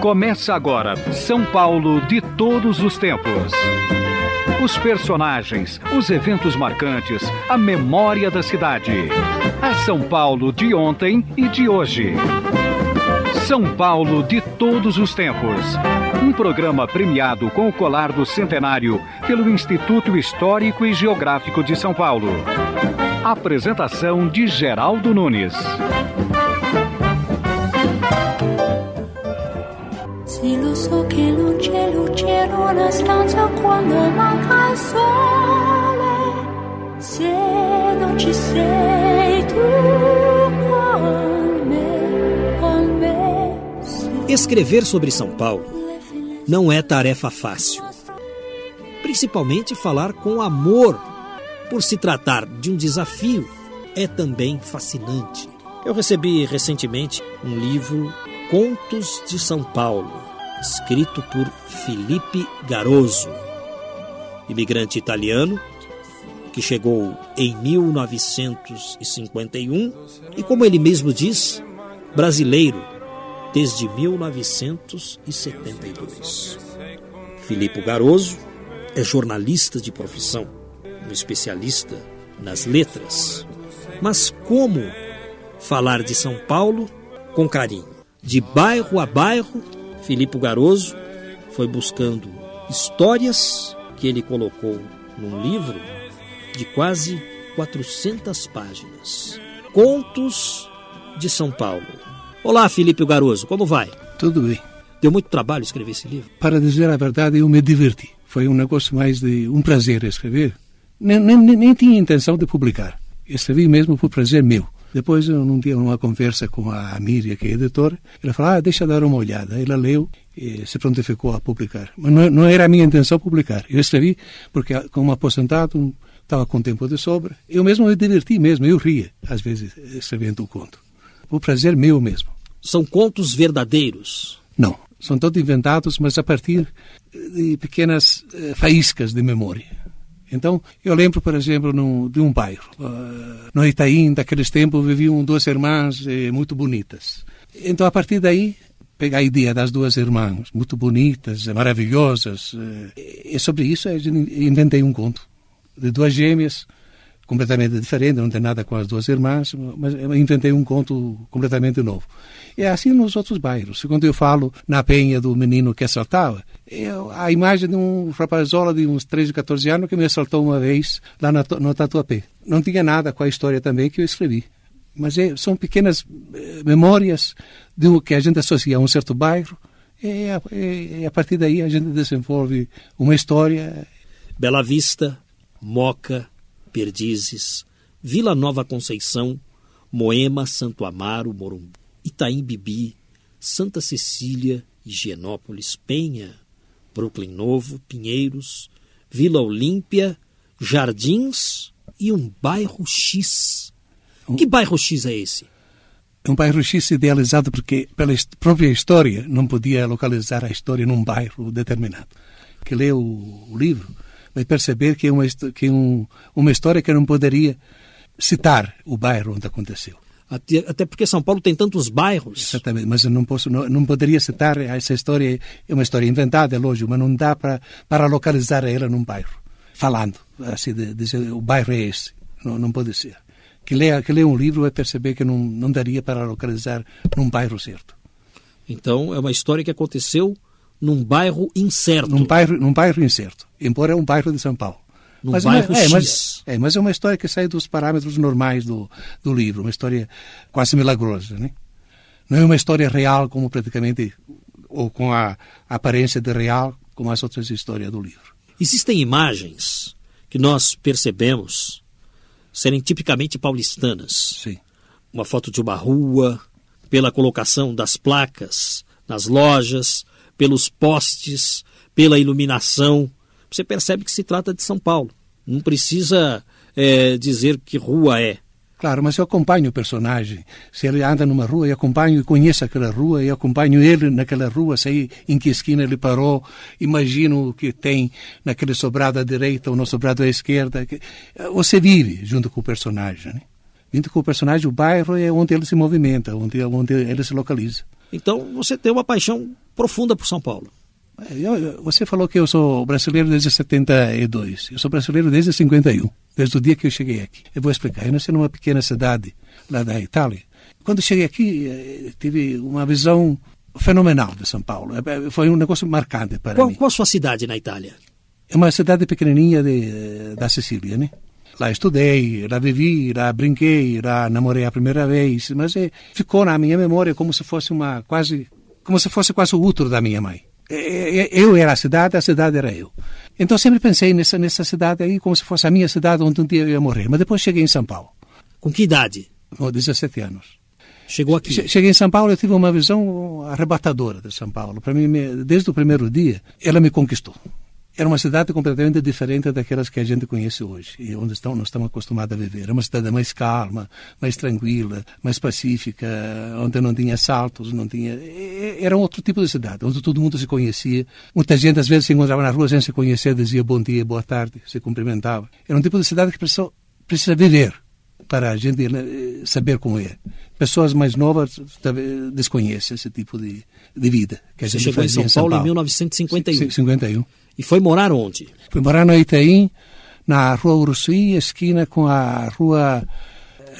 Começa agora São Paulo de todos os tempos. Os personagens, os eventos marcantes, a memória da cidade. A São Paulo de ontem e de hoje. São Paulo de todos os tempos. Um programa premiado com o colar do centenário pelo Instituto Histórico e Geográfico de São Paulo. Apresentação de Geraldo Nunes. Lo so che luce in una stanza quando manca il sole, se non ci sei tu con me, con me. Escrever sobre São Paulo não é tarefa fácil. Principalmente falar com amor, por se tratar de um desafio, é também fascinante. Eu recebi recentemente um livro Contos de São Paulo, escrito por Felipe Garoso, imigrante italiano que chegou em 1951 e, como ele mesmo diz, brasileiro desde 1972. Filipe Garoso é jornalista de profissão, um especialista nas letras. Mas como falar de São Paulo com carinho? De bairro a bairro, Filipe Garoso foi buscando histórias que ele colocou num livro de quase 400 páginas. Contos de São Paulo. Olá, Felipe Garoso, como vai? Tudo bem. Deu muito trabalho escrever esse livro? Para dizer a verdade, eu me diverti. Foi um negócio mais de um prazer escrever. Nem, nem, nem tinha intenção de publicar. Escrevi mesmo por prazer meu. Depois, num dia, numa conversa com a Miriam, que é editora, ela falou, ah, deixa eu dar uma olhada. Ela leu e se prontificou a publicar. Mas não, não era a minha intenção publicar. Eu escrevi porque, como aposentado, estava com tempo de sobra. Eu mesmo me diverti mesmo, eu ria, às vezes, escrevendo o conto. Por prazer meu mesmo. São contos verdadeiros. Não, são todos inventados, mas a partir de pequenas eh, faíscas de memória. Então, eu lembro, por exemplo, no, de um bairro. Uh, no Itaim, daqueles tempos, viviam duas irmãs eh, muito bonitas. Então, a partir daí, pegar a ideia das duas irmãs, muito bonitas, maravilhosas, eh, e sobre isso eu inventei um conto de duas gêmeas, completamente diferente, não tem nada com as duas irmãs, mas inventei um conto completamente novo. É assim nos outros bairros. Quando eu falo na penha do menino que assaltava, a imagem de um rapazola de uns 13, 14 anos que me assaltou uma vez lá na, no Tatuapé. Não tinha nada com a história também que eu escrevi. Mas é, são pequenas eh, memórias do que a gente associa a um certo bairro e a, e a partir daí a gente desenvolve uma história. Bela Vista, Moca, Perdizes, Vila Nova Conceição, Moema, Santo Amaro, Morumbi, Itaim Bibi, Santa Cecília, Higienópolis, Penha, Brooklyn Novo, Pinheiros, Vila Olímpia, Jardins e um bairro X. Que bairro X é esse? É um bairro X idealizado porque, pela própria história, não podia localizar a história num bairro determinado. Que lê o, livro vai perceber que é uma, que é um, uma história que não poderia citar o bairro onde aconteceu. Até, porque São Paulo tem tantos bairros. Exatamente, mas eu não posso, não, não poderia citar essa história, é uma história inventada, é lógico, mas não dá para para localizar ela num bairro, falando, assim, de, dizer o bairro é esse, não, não pode ser. Que lê, que lê um livro vai perceber que não, não daria para localizar num bairro certo. Então é uma história que aconteceu num bairro incerto. Num bairro, num bairro incerto, embora é um bairro de São Paulo. Num mas, bairro é, mas, é, mas é uma história que sai dos parâmetros normais do, do livro, uma história quase milagrosa, né? Não é uma história real como praticamente, ou com a aparência de real, como as outras histórias do livro. Existem imagens que nós percebemos serem tipicamente paulistanas. Sim. Uma foto de uma rua, pela colocação das placas nas lojas, pelos postes, pela iluminação. Você percebe que se trata de São Paulo. Não precisa eh, dizer que rua é. Claro, mas eu acompanho o personagem. Se ele anda numa rua, eu acompanho e conheço aquela rua, e acompanho ele naquela rua, sei em que esquina ele parou, imagino o que tem naquele sobrado à direita ou no sobrado à esquerda. que- Você vive junto com o personagem. Né? Junto com o personagem, o bairro é onde ele se movimenta, onde, onde ele se localiza. Então você tem uma paixão profunda por São Paulo. Eu, eu, você falou que eu sou brasileiro desde 72. Eu sou brasileiro desde 51, desde o dia que eu cheguei aqui. Eu vou explicar. Eu nasci numa pequena cidade lá da Itália. Quando cheguei aqui, eh, tive uma visão fenomenal de São Paulo. Eh, foi um negócio marcante para qual, mim. Qual a sua cidade na Itália? É uma cidade pequenininha de, da Sicília, né? Lá estudei, lá vivi, lá brinquei, lá namorei a primeira vez, mas é, ficou na minha memória como se fosse uma quase, como se fosse quase o útero da minha mãe. Eu era a cidade, a cidade era eu. Então sempre pensei nessa nessa cidade aí como se fosse a minha cidade onde um dia eu ia morrer. Mas depois cheguei em São Paulo. Com que idade? Com 17 anos. Chegou aqui? Cheguei em São Paulo, eu tive uma visão arrebatadora de São Paulo. Para mim, desde o primeiro dia, ela me conquistou era uma cidade completamente diferente daquelas que a gente conhece hoje e onde estão, nós estamos acostumados a viver. Era uma cidade mais calma, mais tranquila, mais pacífica, onde não tinha assaltos, não tinha. Era um outro tipo de cidade, onde todo mundo se conhecia. Muita gente às vezes se encontrava na rua sem se conhecer, dizia bom dia, boa tarde, se cumprimentava. Era um tipo de cidade que precisa, precisa viver para a gente né, saber como é. Pessoas mais novas desconhecem esse tipo de, de vida que Você chegou em São, São Paulo Paulo em 1951. 51. E foi morar onde? Fui morar no Itaim, na rua Uruçuí, esquina com a rua,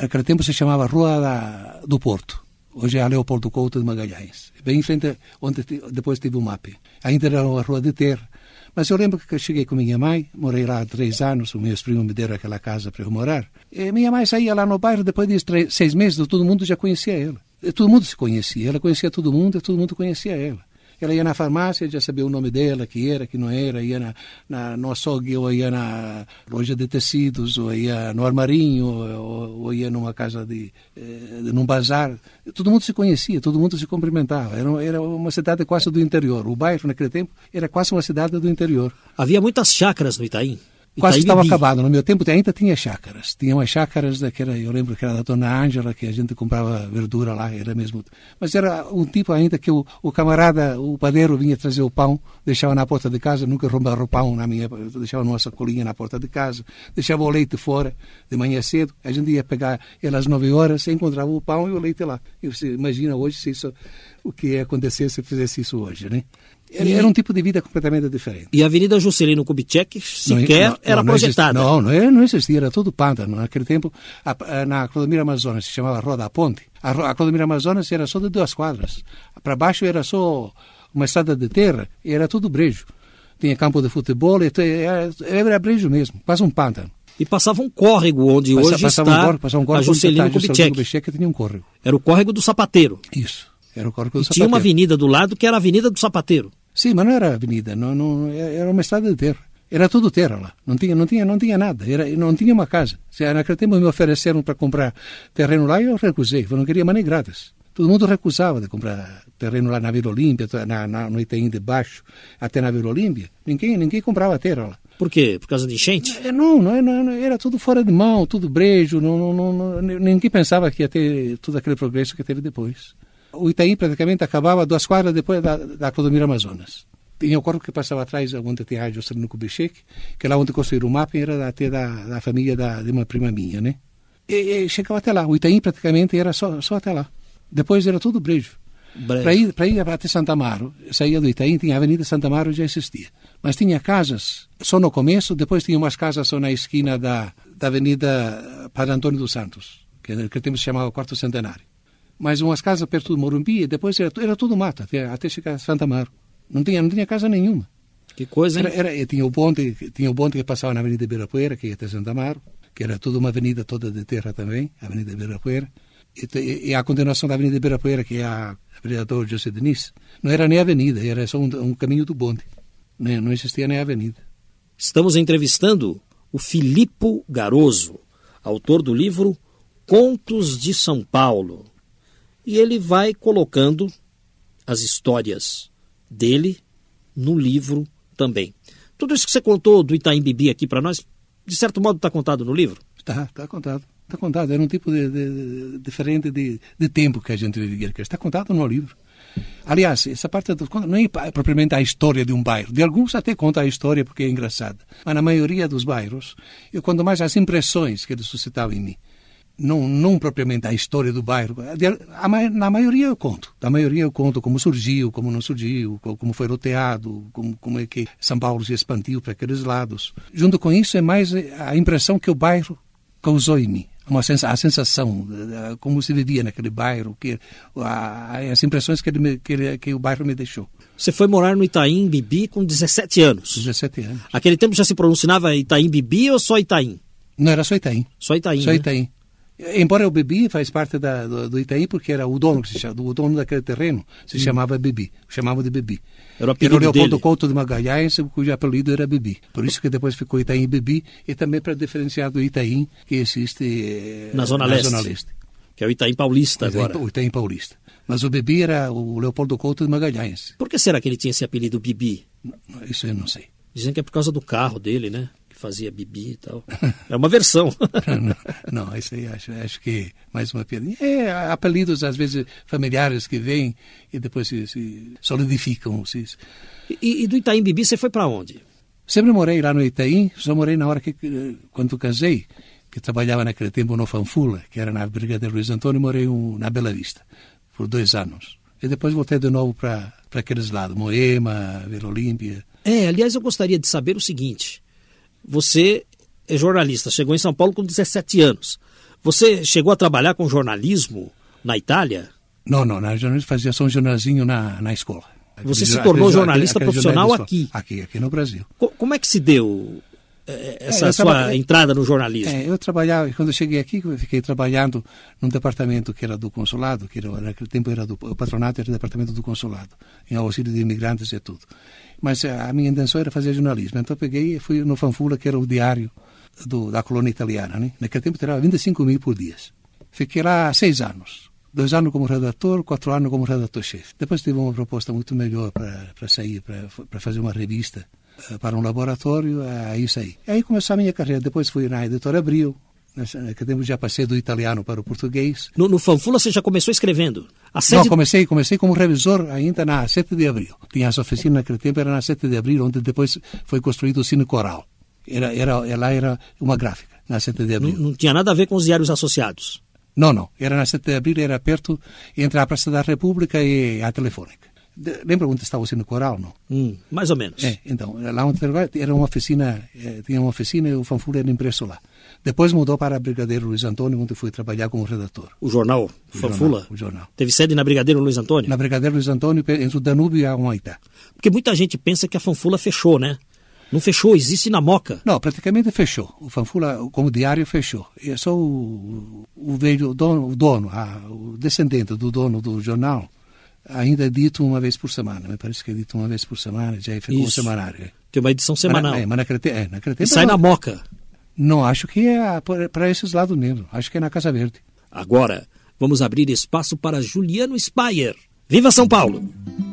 naquele tempo se chamava Rua da, do Porto. Hoje é a Leopoldo Couto de Magalhães. Bem em frente, onde depois teve o MAP. Ainda era uma rua de terra. Mas eu lembro que eu cheguei com minha mãe, morei lá há três anos, os meus primos me deram aquela casa para eu morar. E minha mãe saía lá no bairro, depois de seis meses, todo mundo já conhecia ela. Todo mundo se conhecia, ela conhecia todo mundo e todo mundo conhecia ela. Ela ia na farmácia, já sabia o nome dela, que era, que não era, ia na, na, no açougue, ou ia na loja de tecidos, ou ia no armarinho, ou, ou ia numa casa de, eh, num bazar. Todo mundo se conhecia, todo mundo se cumprimentava. Era, era uma cidade quase do interior. O bairro, naquele tempo, era quase uma cidade do interior. Havia muitas chácaras no Itaim? Quase estava acabado. No meu tempo ainda tinha chácaras. Tinha umas chácaras daquela, eu lembro que era da dona Ângela, que a gente comprava verdura lá, era mesmo. Mas era um tipo ainda que o, o camarada, o padeiro vinha trazer o pão, deixava na porta de casa, nunca roubava o pão na minha, deixava numa sacolinha na porta de casa, deixava o leite fora de manhã cedo, a gente ia pegar ele às nove horas, encontrava o pão e o leite lá. E você imagina hoje se isso, o que ia acontecer se fizesse isso hoje, né? Era um tipo de vida completamente diferente. E a Avenida Juscelino Kubitschek sequer não, não, era não projetada? não, não, não existia, era tudo pântano. Naquele tempo, a, a, na Clodomiro Amazonas se chamava Rua da Ponte. A, a Clodomiro Amazonas era só de duas quadras. Para baixo era só uma estrada de terra e era tudo brejo. Tinha campo de futebol, era, era brejo mesmo, quase um pântano. E passava um córrego onde Passa, hoje passava está um córrego, passava um córrego a Juscelino. Kubitschek tinha um córrego. Era o córrego do Sapateiro. Isso, era o córrego do e Sapateiro. tinha uma avenida do lado que era a Avenida do Sapateiro. Sim, mas não era avenida, não, não, era uma estrada de terra. Era tudo terra lá, não tinha, não tinha, não tinha nada, era, não tinha uma casa. Se naquele tempo me ofereceram para comprar terreno lá, eu recusei, eu não queria mais nem grátis. Todo mundo recusava de comprar terreno lá na Vila Olímpia, na, na, no Itaim de Baixo, até na Vila Olímpia. Ninguém, ninguém comprava terra lá. Por quê? Por causa de enchente? Não, não, não, era tudo fora de mão, tudo brejo, não, não, não, ninguém pensava que ia ter todo aquele progresso que teve depois. O Itaim praticamente acabava duas quadras depois da, da Clodomiro Amazonas. Tinha o corpo que passava atrás, onde tem a Juscelino Kubitschek, que lá onde construíram o mapa era até da, da família da, de uma prima minha, né? E, e, chegava até lá. O Itaim praticamente era só, só até lá. Depois era tudo brejo. Para ir, para ir até Santa Amaro, saía do Itaim, tinha a Avenida Santa Amaro, já existia. Mas tinha casas só no começo, depois tinha umas casas só na esquina da, da Avenida Padre Antônio dos Santos, que naquele tempo se chamava Quarto Centenário mas umas casas perto do Morumbi, e depois era, era tudo mato, até, até chegar a Santa Amaro. Não tinha, não tinha casa nenhuma. Que coisa, hein? Era, era, tinha, o bonde, tinha o bonde que passava na Avenida Ibirapuera, que ia até Santa Amaro, que era toda uma avenida toda de terra também, a Avenida Ibirapuera. E, e a continuação da Avenida Ibirapuera, que é a Avenida do José Diniz, não era nem avenida, era só um, um caminho do bonde. Não, não existia nem avenida. Estamos entrevistando o Filipe Garoso, autor do livro Contos de São Paulo, e ele vai colocando as histórias dele no livro também. Tudo isso que você contou do Itaim Bibi aqui para nós, de certo modo está contado no livro? Está, está contado. Está contado. Era um tipo de, de, diferente de, de, tempo que a gente vivia. Está contado no livro. Aliás, essa parte não é propriamente a história de um bairro. De alguns até conta a história porque é engraçada. Mas na maioria dos bairros, eu conto mais as impressões que ele suscitava em mim não, não propriamente a história do bairro. Na maioria eu conto. Na maioria eu conto como surgiu, como não surgiu, como foi roteado, como, como é que São Paulo se expandiu para aqueles lados. Junto com isso é mais a impressão que o bairro causou em mim. Uma sensação, a sensação, como se vivia naquele bairro, que, a, as impressões que, ele, que, ele, que o bairro me deixou. Você foi morar no Itaim Bibi com 17 anos. 17 anos. Aquele tempo já se pronunciava Itaim Bibi ou só Itaim? Não, era só Itaim. Só Itaim, Só né? Itaim. Embora o Bebi faz parte da, do, do Itaim, porque era o dono, que se chama, o dono daquele terreno, se Hum. chamava Bebi, chamavam de Bebi. Era o Era o Leopoldo dele. Couto de Magalhães, cujo apelido era Bebi. Por isso que depois ficou Itaim Bebi, e também para diferenciar do Itaim, que existe eh, Na Zona Leste. Que é o Itaim Paulista Itaim- agora. O Itaim Paulista. Mas o Bebi era o Leopoldo Couto de Magalhães. Por que será que ele tinha esse apelido Bibi? Isso eu não sei. Dizem que é por causa do carro dele, né? Fazia Bibi e tal. É uma versão. não, não, isso aí acho, acho que mais uma piadinha. É, apelidos, às vezes, familiares que vêm e depois se, se solidificam. Se, e, e do Itaim Bibi você foi para onde? Sempre morei lá no Itaim, só morei na hora que, quando casei, que trabalhava naquele tempo no Fanfula, que era na Brigadeiro Luiz Antônio, morei um, na Bela Vista, por dois anos. E depois voltei de novo para aqueles lados, Moema, Vila Olímpia. É, aliás, eu gostaria de saber o seguinte. Você é jornalista, chegou em São Paulo com 17 anos. Você chegou a trabalhar com jornalismo na Itália? Não, não, na jornalismo fazia só um jornalzinho na, na escola. Você Aquele- se tornou aquele- jornalista aquele profissional jornal da aqui? Aqui, aqui no Brasil. Co- como é que se deu eh, essa É, sua entrada no jornalismo? É, eu trabalhava, quando eu cheguei aqui, eu fiquei trabalhando num departamento que era do consulado, que era, naquele tempo era do o patronato, era o departamento do consulado, em auxílio de imigrantes e tudo. Mas eh, a minha intenção era fazer jornalismo, então peguei e fui no Fanfula, que era o diário do, da colônia italiana, né? Naquele tempo tirava 25 mil por dia. Fiquei lá seis anos. Dois anos como redator, quatro anos como redator-chefe. Depois tive uma proposta muito melhor para sair, para fazer uma revista eh, para um laboratório, aí saí. Aí começou a minha carreira. Depois fui na editora Abril. Naquele tempo já passei do italiano para o português. No, no Fanfula você já começou escrevendo? A Não, comecei, comecei como revisor ainda na 7 de abril. Tinha as oficinas naquele tempo, era na 7 de abril, onde depois foi construído o Cine Coral. Era, era, lá era uma gráfica, na 7 de não, abril. não tinha nada a ver com os diários associados. Não, não. Era na 7 de abril, era perto entre a Praça da República e a Telefônica. De, lembra onde estava o Cine Coral, não? Hum, mais ou menos. É, então, lá onde era uma oficina, eh, tinha uma oficina e o Fanfula era impresso lá. Depois mudou para a Brigadeiro Luiz Antônio, onde fui trabalhar como redator. O jornal O Fanfula? jornal, o jornal. Teve sede na Brigadeiro Luiz Antônio? Na Brigadeiro Luiz Antônio, entre o Danúbio e a Humaitá. Porque muita gente pensa que a Fanfula fechou, né? Não fechou, existe na Moca. Não, praticamente fechou. O Fanfula, como diário, fechou. É só o, o velho dono, o dono a, o descendente do dono do jornal, ainda é dito uma vez por semana. Me parece que é dito uma vez por semana, já ficou um Isso. semanário. é. Tem uma edição semanal. Mas, na- é, mas naquele, é, naquele e tempo... sai não, na Moca. Não, acho que é para esses lados mesmo. Acho que é na Casa Verde. Agora, vamos abrir espaço para Juliano Spayer. Viva São Paulo!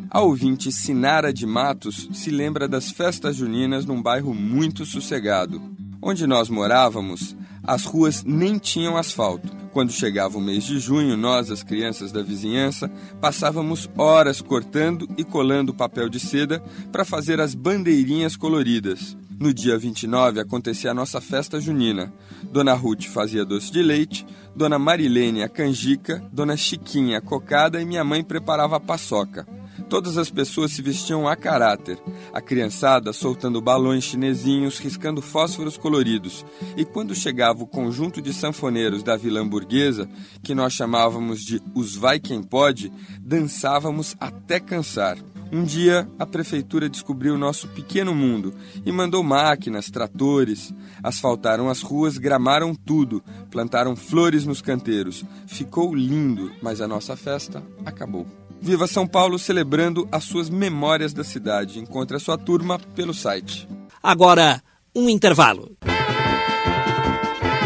A ouvinte Sinara de Matos se lembra das festas juninas num bairro muito sossegado. Onde nós morávamos, as ruas nem tinham asfalto. Quando chegava o mês de junho, nós, as crianças da vizinhança, passávamos horas cortando e colando papel de seda para fazer as bandeirinhas coloridas. No dia 29 acontecia a nossa festa junina. Dona Ruth fazia doce de leite, Dona Marilene a canjica, Dona Chiquinha a cocada e minha mãe preparava a paçoca. Todas as pessoas se vestiam a caráter, a criançada soltando balões chinesinhos, riscando fósforos coloridos. E quando chegava o conjunto de sanfoneiros da Vila Hamburguesa, que nós chamávamos de os Vai Quem Pode, dançávamos até cansar. Um dia, a prefeitura descobriu nosso pequeno mundo e mandou máquinas, tratores, asfaltaram as ruas, gramaram tudo, plantaram flores nos canteiros. Ficou lindo, mas a nossa festa acabou. Viva São Paulo celebrando as suas memórias da cidade. Encontre a sua turma pelo site. Agora, um intervalo.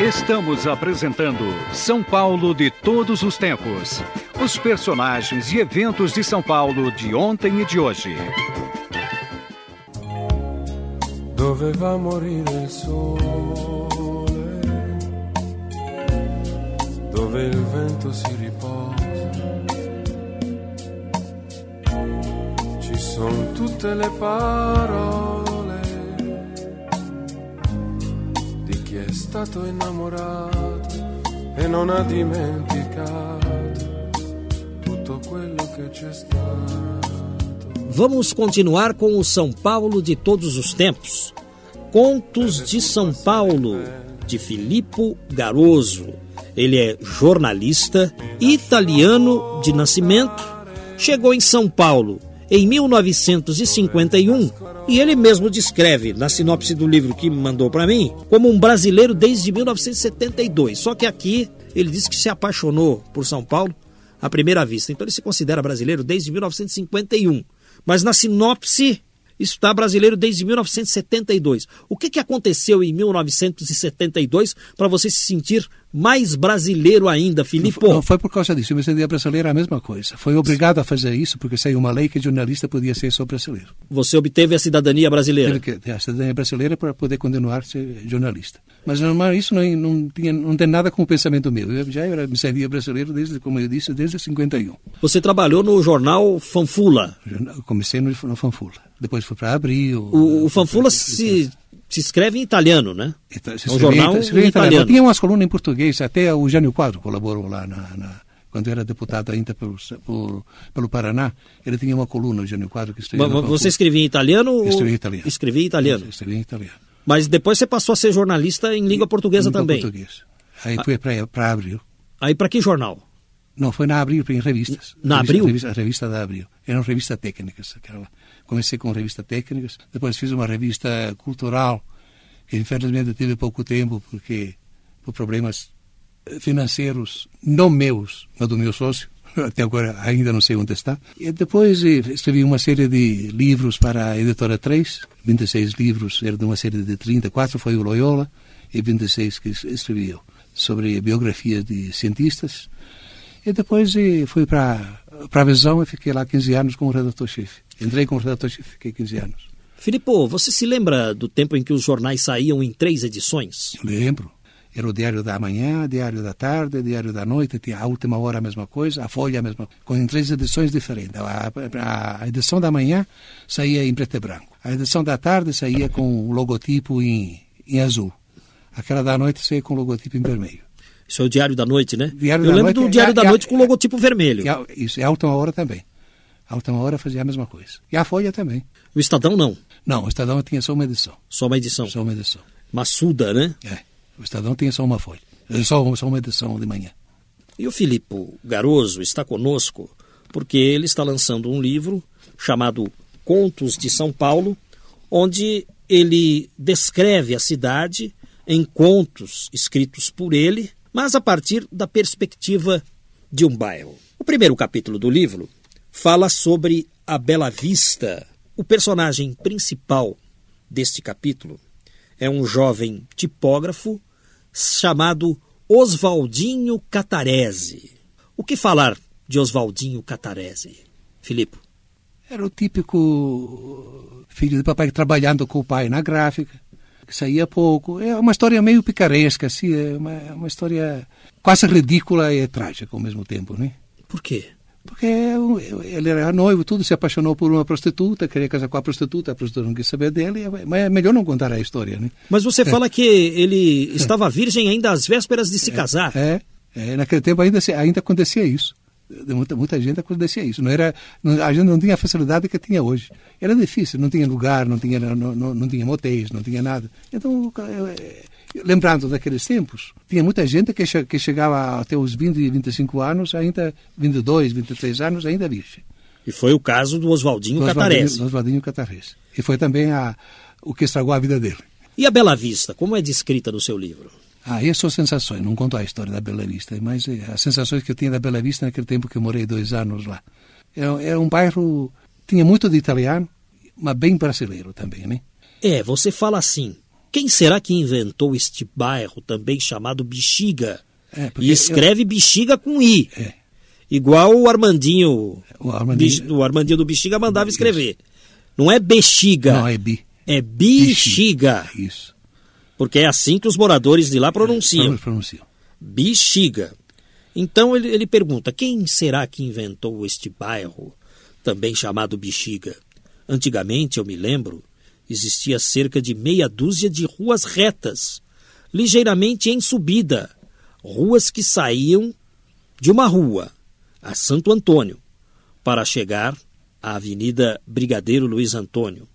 Estamos apresentando São Paulo de todos os tempos. Os personagens e eventos de São Paulo de ontem e de hoje. Doveva morire il sole, dove il vento si riposa. Ci sono tutte le parole di chi è stato innamorato e non ha dimenticato tutto quello che c'è stato. Vamos continuar com o São Paulo de todos os tempos. Contos de São Paulo, de Filippo Garoso. Ele é jornalista italiano de nascimento. Chegou em São Paulo em 1951 e ele mesmo descreve na sinopse do livro que mandou para mim como um brasileiro desde 1972. Só que aqui ele diz que se apaixonou por São Paulo à primeira vista. Então ele se considera brasileiro desde 1951. Mas na sinopse está brasileiro desde 1972. O que, que aconteceu em 1972 para você se sentir mais brasileiro ainda, Filipe? Não, foi por causa disso. Eu me sentia brasileiro é a mesma coisa. Foi obrigado a fazer isso porque saiu uma lei que jornalista podia ser só brasileiro. Você obteve a cidadania brasileira? Teve que a cidadania brasileira para poder continuar ser jornalista. Mas normal, isso não, não, tinha, não tem nada com o pensamento meu. Eu já era, me sentia brasileiro desde, como eu disse, desde 51. Você trabalhou no jornal Fanfula? Comecei no, no Fanfula. Depois fui para Abril. O, o Fanfula se se escreve em italiano, né? Então, se é um jornal em italiano. italiano. Tinha umas colunas em português, até o Jânio Quadro colaborou lá na, na quando era deputado ainda por, por, pelo Paraná, ele tinha uma coluna, o Jânio Quadro, que escrevia. Mas você escrevia em italiano? Escrevia em italiano. Escrevia em italiano. Escrevia em italiano. Mas depois você passou a ser jornalista em língua portuguesa língua também. portuguesa. Aí ah. fui para Abril. Aí para que jornal? Não, foi na Abril, em revistas. Na revista, Abril? Revista, a revista da Abril. Era uma revista técnica. Comecei com revista técnicas, depois fiz uma revista cultural Infelizmente tive pouco tempo porque por problemas financeiros não meus, mas do meu sócio. Até agora ainda não sei onde está. E depois eh, escrevi uma série de livros para a editora 3, 26 livros, era de uma série de 34, foi o Loyola, e 26 que escrevi eu, sobre biografias de cientistas. E depois eh, fui para a Visão e fiquei lá 15 anos como redator-chefe. Entrei como redator-chefe, fiquei 15 anos. Filippo, você se lembra do tempo em que os jornais saíam em três edições? Lembro. Era o Diário da Manhã, Diário da Tarde, Diário da Noite, tinha a última hora a mesma coisa, a Folha a mesma coisa, com três edições diferentes. A, a, a, edição da manhã saía em preto e branco. A edição da tarde saía com o logotipo em, em azul. Aquela da noite saía com o logotipo em vermelho. Isso é o Diário da Noite, né? Diário Eu lembro do Diário é, da é, Noite com o logotipo vermelho. isso, é a última hora também. A última hora fazia a mesma coisa. E a Folha também. O Estadão não? Não, o Estadão tinha só uma edição. Só uma edição? Só uma edição. Maçuda, né? É. O Estadão tinha só uma folha. Só, só uma edição de manhã. E o Filipe Garoso está conosco porque ele está lançando um livro chamado Contos de São Paulo, onde ele descreve a cidade em contos escritos por ele, mas a partir da perspectiva de um bairro. O primeiro capítulo do livro fala sobre a Bela Vista. O personagem principal deste capítulo é um jovem tipógrafo chamado Oswaldinho Catarese. O que falar de Oswaldinho Catarese, Filipe? Era o típico filho de papai trabalhando com o pai na gráfica, saía pouco. É uma história meio picaresca, assim, é uma, uma história quase ridícula e trágica ao mesmo tempo, né? Por quê? Porque ele era noivo, tudo, se apaixonou por uma prostituta, queria casar com a prostituta, a prostituta não quis saber dele, mas é melhor não contar a história, né? Mas você é. fala que ele estava virgem ainda às vésperas de se é, casar. É, é, naquele tempo ainda, ainda acontecia isso. Muita, muita gente acontecia isso. Não era, não, a gente não tinha a facilidade que tinha hoje. Era difícil, não tinha lugar, não tinha, não, não, não tinha motéis, não tinha nada. Então, lembrando daqueles tempos, tinha muita gente que, che que chegava até os 20, 25 anos, ainda 22, 23 anos, ainda virgem. E foi o caso do Oswaldinho Catarese. Oswaldinho Catarese. E foi também a, o que estragou a vida dele. E a Bela Vista, como é descrita no seu livro? Ah, essas são sensações, não conto a história da Bela Vista, mas eh, as sensações que eu tinha da Bela Vista naquele tempo que eu morei dois anos lá. Era, era um bairro, tinha muito de italiano, mas bem brasileiro também, né? É, você fala assim, quem será que inventou este bairro também chamado Bexiga? É, e escreve eu... Bexiga com I. É. Igual o Armandinho, o Armandinho, o Armandinho do Bexiga mandava escrever. Não é Bexiga. Não, é Bi. É Bexiga. Isso. Porque é assim que os moradores de lá pronunciam. É, pronunciam. Bexiga. Então ele, ele pergunta: quem será que inventou este bairro, também chamado Bexiga? Antigamente, eu me lembro, existia cerca de meia dúzia de ruas retas, ligeiramente em subida, ruas que saíam de uma rua, a Santo Antônio, para chegar à Avenida Brigadeiro Luiz Antônio.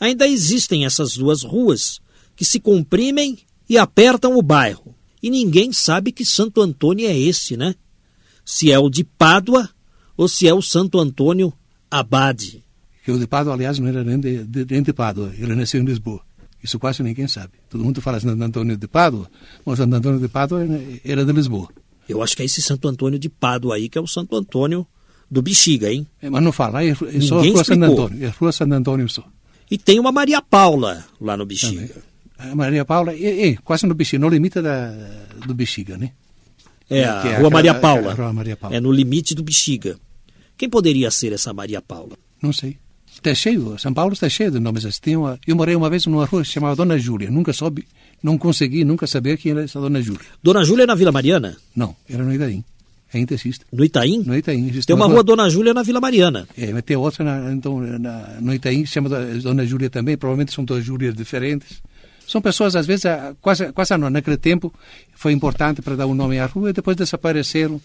Ainda existem essas duas ruas que se comprimem e apertam o bairro. E ninguém sabe que Santo Antônio é esse, né? Se é o de Pádua ou se é o Santo Antônio Abade. Que o de Pádua, aliás, não era nem de, de, nem de Pádua, ele nasceu em Lisboa. Isso quase ninguém sabe. Todo mundo fala Santo Antônio de Pádua, mas Santo Antônio de Pádua era de Lisboa. Eu acho que é esse Santo Antônio de Pádua aí que é o Santo Antônio do Bexiga, hein? É, mas não fala, é, é só a Rua Santo Antônio. É a Rua Santo Antônio só. E tem uma Maria Paula lá no Bexiga. Também. A Maria Paula é, é, quase no Bexiga, no limite da, do Bexiga, né? É, a é Rua aquela, Maria Paula. Rua Maria Paula. É no limite do Bexiga. Quem poderia ser essa Maria Paula? Não sei. Está cheio, São Paulo está cheio de nomes assim. Uma, eu morei uma vez numa rua chamada Dona Júlia. Nunca soube, não consegui nunca saber quem era essa Dona Júlia. Dona Júlia é na Vila Mariana? Não, era no Itaim. Ainda existe. No Itaim? No Itaim. Existe tem uma, rua, rua Dona Júlia na Vila Mariana. É, mas tem outra na, então, na, no Itaim, chama Dona Júlia também. Provavelmente são duas Júlias diferentes. São pessoas, às vezes, quase, quase não, naquele tempo foi importante para dar um nome à rua e depois desapareceram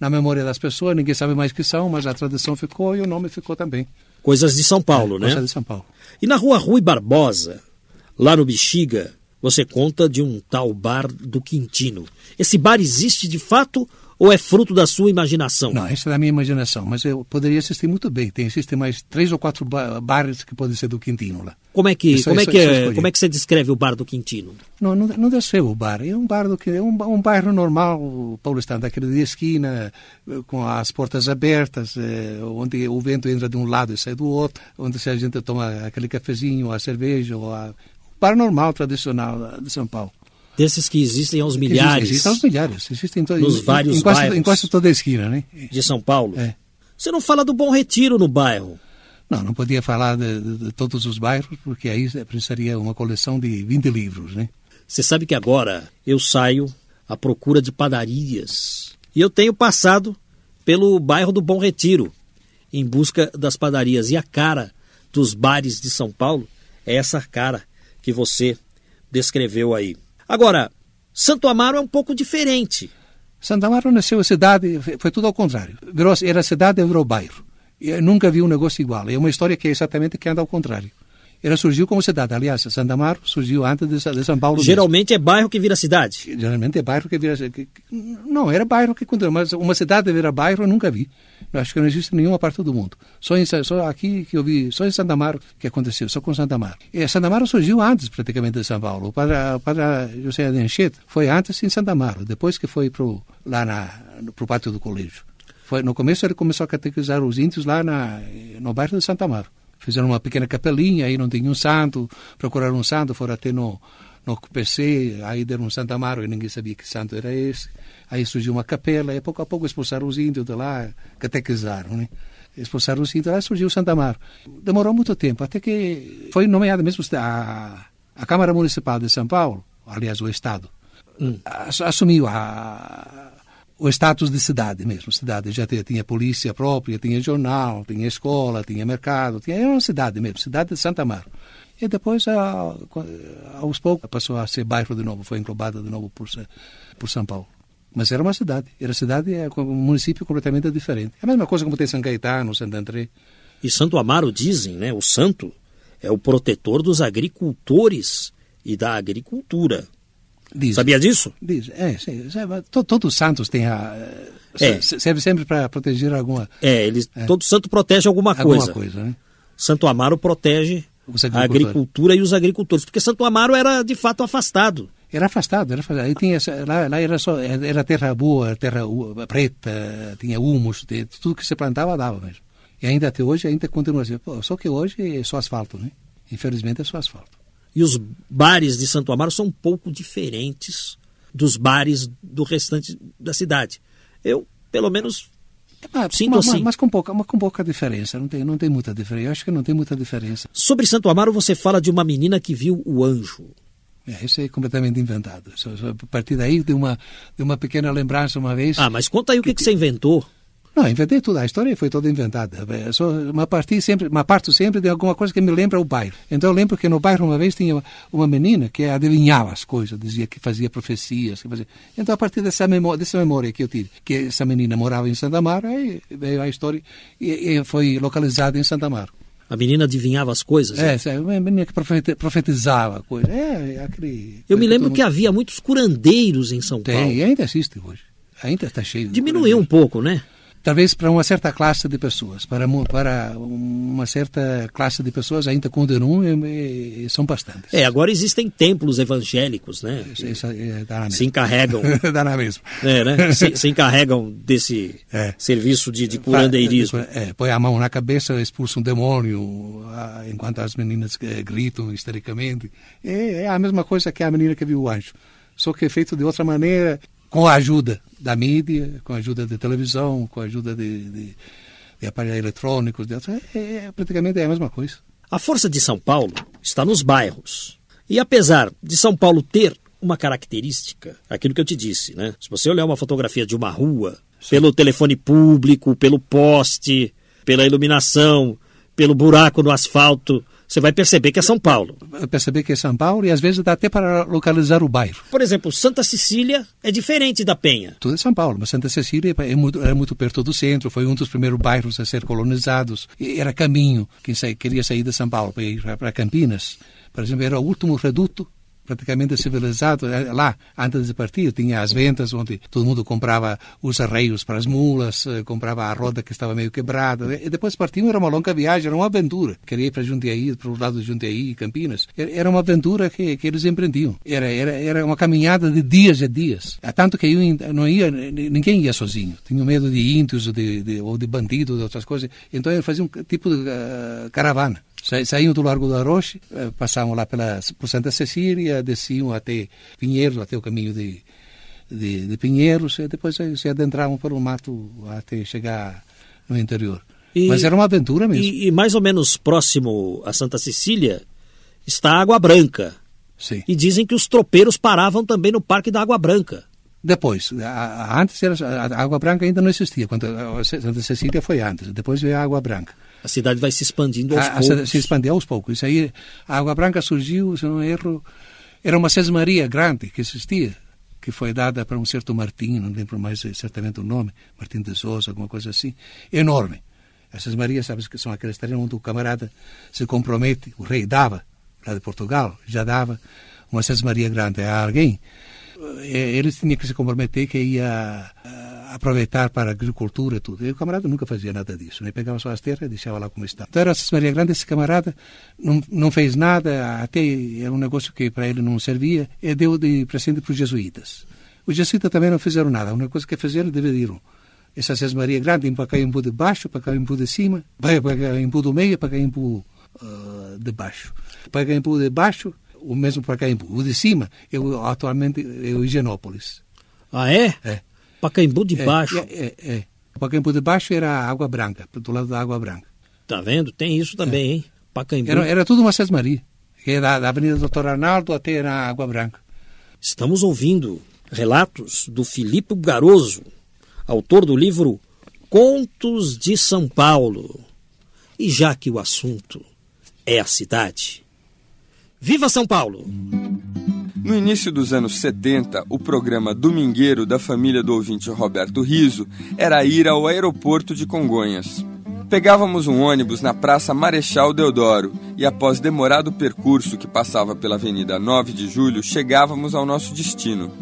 na memória das pessoas. Ninguém sabe mais que são, mas a tradição ficou e o nome ficou também. Coisas de São Paulo, é, né? Coisas de São Paulo. E na rua Rui Barbosa, lá no Bexiga, você conta de um tal bar do Quintino. Esse bar existe de fato ou é fruto da sua imaginação? Não, essa é da minha imaginação, mas eu poderia assistir muito bem. Tem existem mais três ou quatro bares que podem ser do Quintino lá. Como é que isso, como é que é, como é que você descreve o bar do Quintino? Não, não, não descreve o bar. É um bar do é um, um bairro normal, paulistano, daquele de esquina, com as portas abertas, é, onde o vento entra de um lado e sai do outro, onde se a gente toma aquele cafezinho, a cerveja, ou a, bar normal tradicional de São Paulo desses que existem aos milhares. Existem aos milhares. Existem to... nos vários em, quase, bairros. Em quase toda a esquina, né? De São Paulo. É. Você não fala do Bom Retiro no bairro? Não, não podia falar de, de, de, todos os bairros, porque aí precisaria uma coleção de 20 livros, né? Você sabe que agora eu saio à procura de padarias. E eu tenho passado pelo bairro do Bom Retiro, em busca das padarias. E a cara dos bares de São Paulo é essa cara que você descreveu aí. Agora, Santo Amaro é um pouco diferente. Santo Amaro nasceu a cidade, foi tudo ao contrário. Virou, era cidade virou bairro. Eu nunca vi um negócio igual. É uma história que é exatamente que anda ao contrário. Ela surgiu como cidade. Aliás, Santa Amaro surgiu antes de, de São Paulo. Geralmente mesmo. é bairro que vira cidade. Geralmente é bairro que vira. Que, não, era bairro que mas uma cidade vira bairro eu nunca vi. Eu acho que não existe nenhuma parte do mundo. Só, em, só aqui que eu vi, só em Santa Amaro que aconteceu, só com Santa Amaro. E Santa Amaro surgiu antes praticamente de São Paulo. Para para José Adenchete foi antes em Santa Amaro, depois que foi pro lá na pro pátio do colégio. Foi no começo ele começou a catequizar os índios lá na no bairro de Santa Amaro fizeram uma pequena capelinha, aí não tinha um santo, procuraram um santo, foram até no, no PC, aí deram um Santo Amaro e ninguém sabia que santo era esse. Aí surgiu uma capela, e pouco a pouco expulsaram os índios de lá, catequizaram, né? Expulsaram os índios, lá surgiu o Santo Amaro. Demorou muito tempo, até que foi nomeada mesmo a, a Câmara Municipal de São Paulo, aliás, o Estado, hum. assumiu a, o status de cidade mesmo. Cidade já tinha, tinha, polícia própria, tinha jornal, tinha escola, tinha mercado, tinha, era uma cidade mesmo, cidade de Santa Amaro. E depois, aos poucos, passou a ser bairro de novo, foi englobada de novo por, por São Paulo. Mas era uma cidade, era cidade, é um município completamente diferente. É a mesma coisa como tem São Caetano, Santo André. E Santo Amaro dizem, né, o santo é o protetor dos agricultores e da agricultura. Diz, Sabia disso? Diz, é, sim, todos os santos têm a... É. Serve sempre para proteger alguma... É, eles, é. todo santo protege alguma, alguma coisa. coisa né? Santo Amaro protege a agricultura e os agricultores, porque Santo Amaro era de fato afastado. Era afastado, era afastado. Aí tinha, lá, lá era só era terra boa, terra preta, tinha humus, tudo que se plantava dava mesmo. E ainda até hoje ainda continua assim. Pô, só que hoje é só asfalto, né? Infelizmente é só asfalto e os bares de Santo Amaro são um pouco diferentes dos bares do restante da cidade. Eu, pelo menos, mas, sinto mas, assim. Mas com pouca, mas com pouca diferença, não tem, não tem muita diferença. Eu acho que não tem muita diferença. Sobre Santo Amaro, você fala de uma menina que viu o anjo. É, isso é completamente inventado. Só, só, a partir daí, de uma, de uma pequena lembrança uma vez. Ah, mas conta aí o que, que, que você inventou. Não, inventei tudo. A história foi toda inventada. É só uma parte sempre, uma parte sempre de alguma coisa que me lembra o bairro. Então eu lembro que no bairro uma vez tinha uma menina que adivinhava as coisas, dizia que fazia profecias, que fazia. Então a partir dessa memória, dessa memória que eu tive, que essa menina morava em Santa Amaro, aí veio a história e, e foi localizada em Santa Amaro. A menina adivinhava as coisas? É, é uma menina que profetizava coisas. É, é, aquele. Eu me lembro que havia muitos curandeiros em São Tem, Paulo. e ainda existe hoje. Ainda está cheio. Diminuiu um pouco, né? Talvez para uma certa classe de pessoas, para para uma certa classe de pessoas ainda continuam e, e são bastantes. É, agora existem templos evangélicos, né? Isso, isso, é, se encarregam. dá na mesma. É, né? Se, se encarregam desse é. serviço de, de curandeirismo. É, põe a mão na cabeça, expulsa um demônio, enquanto as meninas eh, gritam histericamente. É, é a mesma coisa que a menina que viu o anjo, só que é feito de outra maneira com a ajuda da mídia, com a ajuda da televisão, com a ajuda de, de, de aparelhos eletrônicos, de, é, é, praticamente é a mesma coisa. A força de São Paulo está nos bairros. E apesar de São Paulo ter uma característica, aquilo que eu te disse, né? Se você olhar uma fotografia de uma rua, Sim. pelo telefone público, pelo poste, pela iluminação, pelo buraco no asfalto, você vai perceber que é São Paulo. Perceber que é São Paulo e às vezes dá até para localizar o bairro. Por exemplo, Santa Cecília é diferente da Penha. Tudo é São Paulo, mas Santa Cecília é muito, é muito perto do centro, foi um dos primeiros bairros a ser colonizados. E era caminho, quem queria sair de São Paulo para ir para Campinas, por exemplo, era o último reduto praticamente civilizado. É, lá, antes de partir, tinha as ventas onde todo mundo comprava os arreios para as mulas, eh, comprava a roda que estava meio quebrada. E depois partiu, era uma longa viagem, era uma aventura. Queria ir para Jundiaí, para o lado de Jundiaí, Campinas. Era uma aventura que, que eles empreendiam. Era, era, era uma caminhada de dias e dias. Tanto que eu não ia, ninguém ia sozinho. Tinha medo de índios de, de, ou de bandidos, de outras coisas. Então eu fazia um tipo de uh, caravana. Saíam do Largo do Aroche, eh, passavam lá pela, por Santa Cecília, desciam até Pinheiros, até o caminho de, de, de Pinheiros, e depois se adentravam pelo mato até chegar no interior. E, Mas era uma aventura mesmo. E, e, mais ou menos próximo a Santa Cecília está a Água Branca. Sim. E dizem que os tropeiros paravam também no Parque da Água Branca. Depois, antes era, a Água Branca ainda não existia, quando a Santa Cecília foi antes, depois veio a Água Branca. A cidade vai se expandindo aos a, poucos. A, se expandiu aos poucos. Isso aí, a Água Branca surgiu, se não erro, era uma sesmaria grande que existia, que foi dada para um certo Martim, não lembro mais certamente o nome, Martim de Souza, alguma coisa assim, enorme. Essas marias, sabes que são aquelas terrenos onde o camarada se compromete, o rei dava, lá de Portugal, já dava uma sesmaria grande a alguém. Eles tinham que se comprometer que ia aproveitar para a agricultura e tudo. E o camarada nunca fazia nada disso. Né? Pegava só as terras e deixava lá como estava. Então era Maria Grande, esse camarada não, não fez nada, até era um negócio que para ele não servia, e deu de presente para os jesuítas. Os jesuítas também não fizeram nada. A única coisa que fizeram, dividiram essa Maria Grande em Pacaembu de baixo, Pacaembu de cima, Pacaembu do meio e Pacaembu uh, de baixo. Pacaembu de baixo, o mesmo Pacaembu. O de cima, eu, atualmente, é o Higienópolis. Ah, é? É. Pacaembu de Baixo. É, é, é. Pacaembu de Baixo era Água Branca, do lado da Água Branca. Tá vendo? Tem isso também, é. hein? Pacaembu. Era, era tudo uma Sesmaria, é da, da Avenida Doutor Arnaldo até na Água Branca. Estamos ouvindo relatos do Filipe Garoso, autor do livro Contos de São Paulo. E já que o assunto é a cidade, viva São Paulo! No início dos anos 70, o programa Domingueiro da família do ouvinte Roberto Riso era ir ao aeroporto de Congonhas. Pegávamos um ônibus na Praça Marechal Deodoro e, após demorado percurso que passava pela Avenida 9 de Julho, chegávamos ao nosso destino.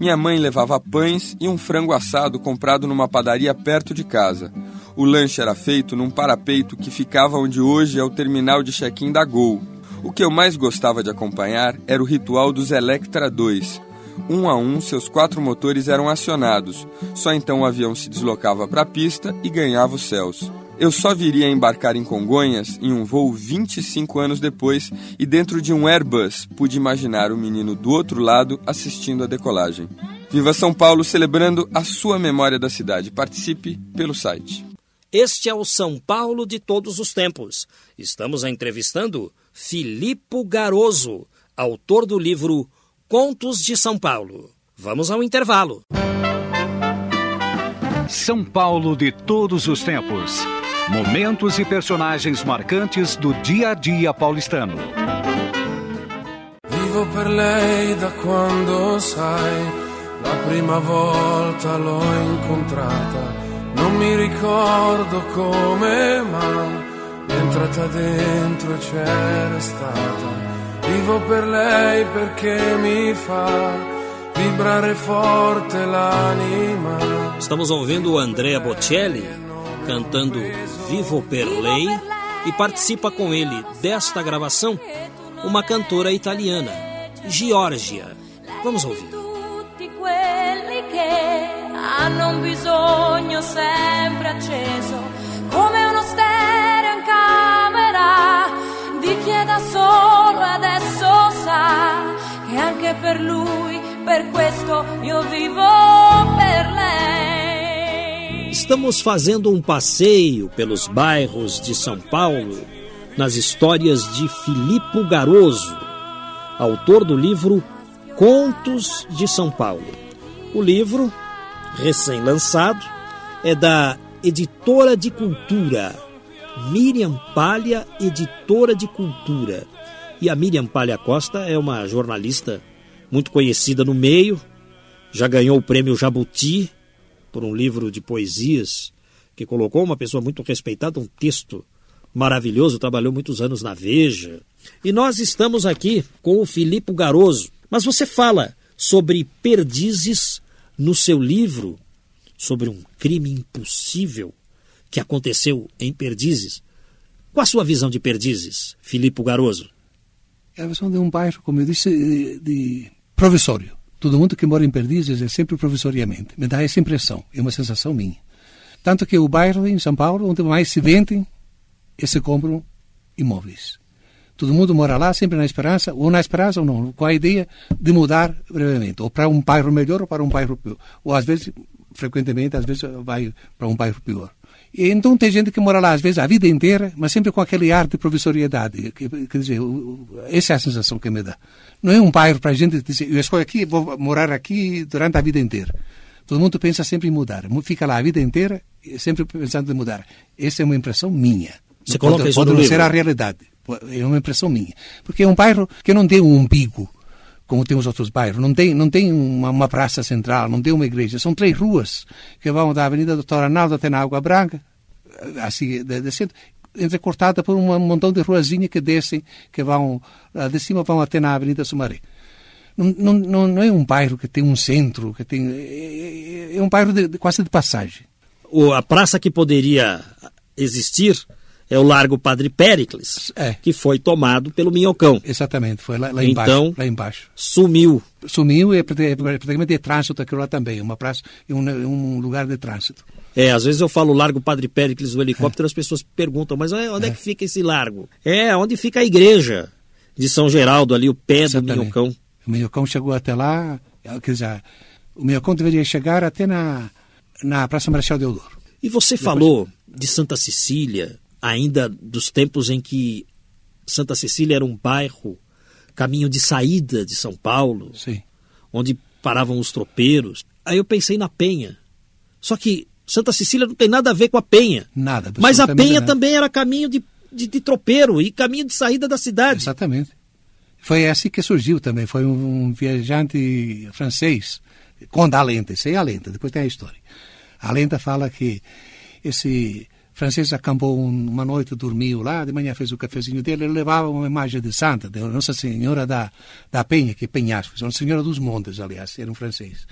Minha mãe levava pães e um frango assado comprado numa padaria perto de casa. O lanche era feito num parapeito que ficava onde hoje é o terminal de check-in da Gol. O que eu mais gostava de acompanhar era o ritual dos Electra 2. Um a um, seus quatro motores eram acionados. Só então o avião se deslocava para a pista e ganhava os céus. Eu só viria embarcar em Congonhas em um voo 25 anos depois e dentro de um Airbus pude imaginar o menino do outro lado assistindo a decolagem. Viva São Paulo celebrando a sua memória da cidade. Participe pelo site. Este é o São Paulo de todos os tempos. Estamos entrevistando Filipe Garoso, autor do livro Contos de São Paulo. Vamos ao intervalo. São Paulo de todos os tempos. Momentos e personagens marcantes do dia a dia paulistano. Vivo per lei da quando sai, la prima volta l'ho incontrata. Non mi ricordo come, ma è entrata dentro e c'era stata. Vivo per lei perché mi fa vibrare forte l'anima. Estamos ouvindo o Andrea Bocelli cantando Vivo per lei e participa com ele desta gravação uma cantora italiana, Giorgia. Vamos ouvir. Hanno un bisogno sempre acceso, come uno stereo in camera, di chi è da solo adesso sa che anche per lui, per questo io vivo per lei. Estamos fazendo um passeio pelos bairros de São Paulo nas histórias de Filippo Garoso, autor do livro Contos de São Paulo. O livro, recém-lançado, é da Editora de Cultura, Miriam Palha, Editora de Cultura. E a Miriam Palha Costa é uma jornalista muito conhecida no meio, já ganhou o prêmio Jabuti por um livro de poesias que colocou uma pessoa muito respeitada, um texto maravilhoso, trabalhou muitos anos na Veja. E nós estamos aqui com o Filipe Garoso. Mas você fala sobre perdizes no seu livro, sobre um crime impossível que aconteceu em Perdizes. Qual a sua visão de Perdizes, Filipe Garoso? É a visão de um bairro, como eu disse, de, provisório. Todo mundo que mora em Perdizes é sempre provisoriamente. Me dá essa impressão, é uma sensação minha. Tanto que o bairro em São Paulo onde mais se vendem e se compram imóveis. Todo mundo mora lá sempre na esperança, ou na esperança ou não, com a ideia de mudar brevemente, ou para um bairro melhor ou para um bairro pior. Ou às vezes, frequentemente, às vezes vai para um bairro pior. E então tem gente que mora lá, às vezes, a vida inteira, mas sempre com aquele ar de provisoriedade. Que, quer dizer, essa é a sensação que me dá. Não é um bairro para a gente dizer, eu escolho aqui, vou morar aqui durante a vida inteira. Todo mundo pensa sempre em mudar. Fica lá a vida inteira, sempre pensando em mudar. Essa é uma impressão minha. Você coloca pode, isso pode no não livro? ser a realidade. É uma impressão minha. Porque é um bairro que não tem um umbigo, como tem os outros bairros. Não tem, não tem uma, uma praça central, não tem uma igreja. São três ruas que vão da Avenida Doutor Arnaldo até na Água Branca, assim, descendo, entrecortada por um montão de ruazinhas que descem, que vão, de cima vão até na Avenida Sumaré. Não, não, não, é um bairro que tem um centro, que tem, é, é um bairro de, de, quase de passagem. A praça que poderia existir é o Largo Padre Péricles, É. que foi tomado pelo Minhocão. Exatamente, foi lá, lá embaixo. Então- lá embaixo. Sumiu. Sumiu e é é praticamente de trânsito aquilo lá também, uma praça, é um, é um lugar de trânsito. É, às vezes eu falo Largo Padre Péricles do helicóptero, as pessoas perguntam, mas é, onde é. que fica esse largo? É, onde fica a igreja de São Geraldo, ali, o pé do Exatamente. Minhocão. O Minhocão chegou até lá, quer dizer, o Minhocão deveria chegar até na, na Praça Marechal Deodoro. E você falou de Santa Cecília, ainda dos tempos em que Santa Cecília era um bairro, caminho de saída de São Paulo, Sim. onde paravam os tropeiros. Aí eu pensei na Penha. Só que Santa Cecília não tem nada a ver com a Penha. Nada. Mas a Penha nada. também era caminho de, de, de tropeiro e caminho de saída da cidade. Exatamente. Foi assim que surgiu também. Foi um, um viajante francês, Conde Alenta. Isso aí é a lenta, depois tem a história. A lenta fala que esse francês acampou um- uma noite, dormiu lá, de manhã fez o cafezinho dele, ele levava uma imagem de santa, de Nossa Senhora da, da Penha, que é Penhasco, Nossa Senhora dos Montes, aliás, era um francês.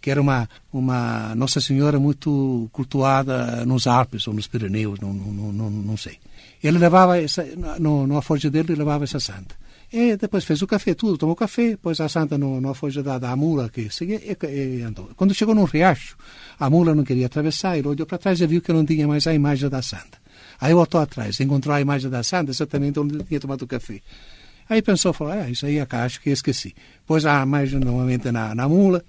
Que era uma, uma Nossa Senhora muito cultuada nos Alpes ou nos Pirineus, não, não, não, não sei. Ele levava, essa, no, no aforje dele, ele levava essa santa. E depois fez o café, tudo, tomou café, pôs a santa no, no aforje da, da mula que seguia e, e andou. Quando chegou num riacho, a mula não queria atravessar, ele olhou para trás e viu que não tinha mais a imagem da santa. Aí voltou atrás, encontrou a imagem da santa exatamente onde tinha tomado o café. Aí pensou, falou, ah, isso aí acho que esqueci. Pôs a imagem novamente na, na mula,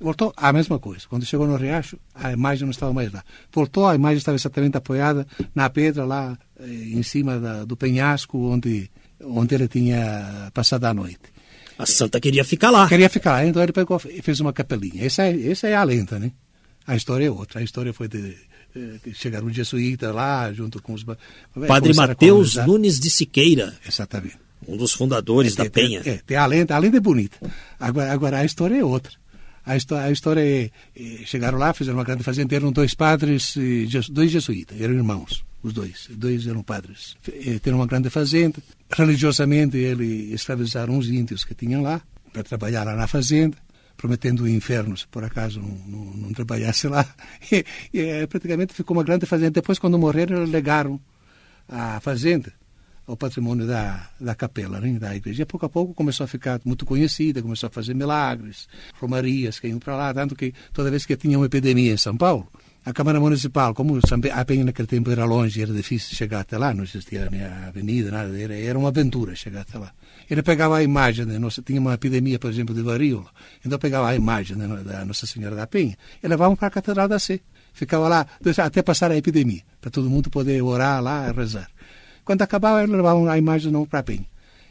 voltou a mesma coisa. Quando chegou no riacho, a imagem não estava mais lá. Voltou, a imagem estava exatamente apoiada na pedra lá eh, em cima da, do penhasco onde, onde ele tinha passado a noite. A santa queria ficar lá. Queria ficar lá, então ele pegou e fez uma capelinha. Essa é, essa é a lenda, né? A história é outra. A história foi de, de chegaram um jesuíta lá, junto com os... Padre Mateus Nunes de Siqueira. Exatamente. Um dos fundadores é, da Penha. É, tem a lenda, a lenda é bonita. Agora, agora a história é outra. A história, a história é, é, chegaram lá, fizeram uma grande fazenda, eram dois padres, dois jesuítas, eram irmãos, os dois, dois eram padres. Tiveram uma grande fazenda, religiosamente eles escravizaram os índios que tinham lá, para trabalhar lá na fazenda, prometendo o inferno se por acaso não, não, não trabalhasse lá. E, e, é, praticamente ficou uma grande fazenda. Depois, quando morreram, eles legaram a fazenda ao patrimônio da, da capela, né, da igreja. E pouco a pouco começou a ficar muito conhecida, começou a fazer milagres, romarias que iam para lá, tanto que toda vez que tinha uma epidemia em São Paulo, a Câmara Municipal, como a Penha naquele tempo era longe, era difícil chegar até lá, não existia nem avenida, nada, era, era uma aventura chegar até lá. Ele pegava a imagem, né, nossa, tinha uma epidemia, por exemplo, de varíola, então pegava a imagem né, da Nossa Senhora da Penha e levava para a Catedral da Sé. Ficava lá até passar a epidemia, para todo mundo poder orar lá e rezar. Quando acabava, eles levavam a imagem não para a penha.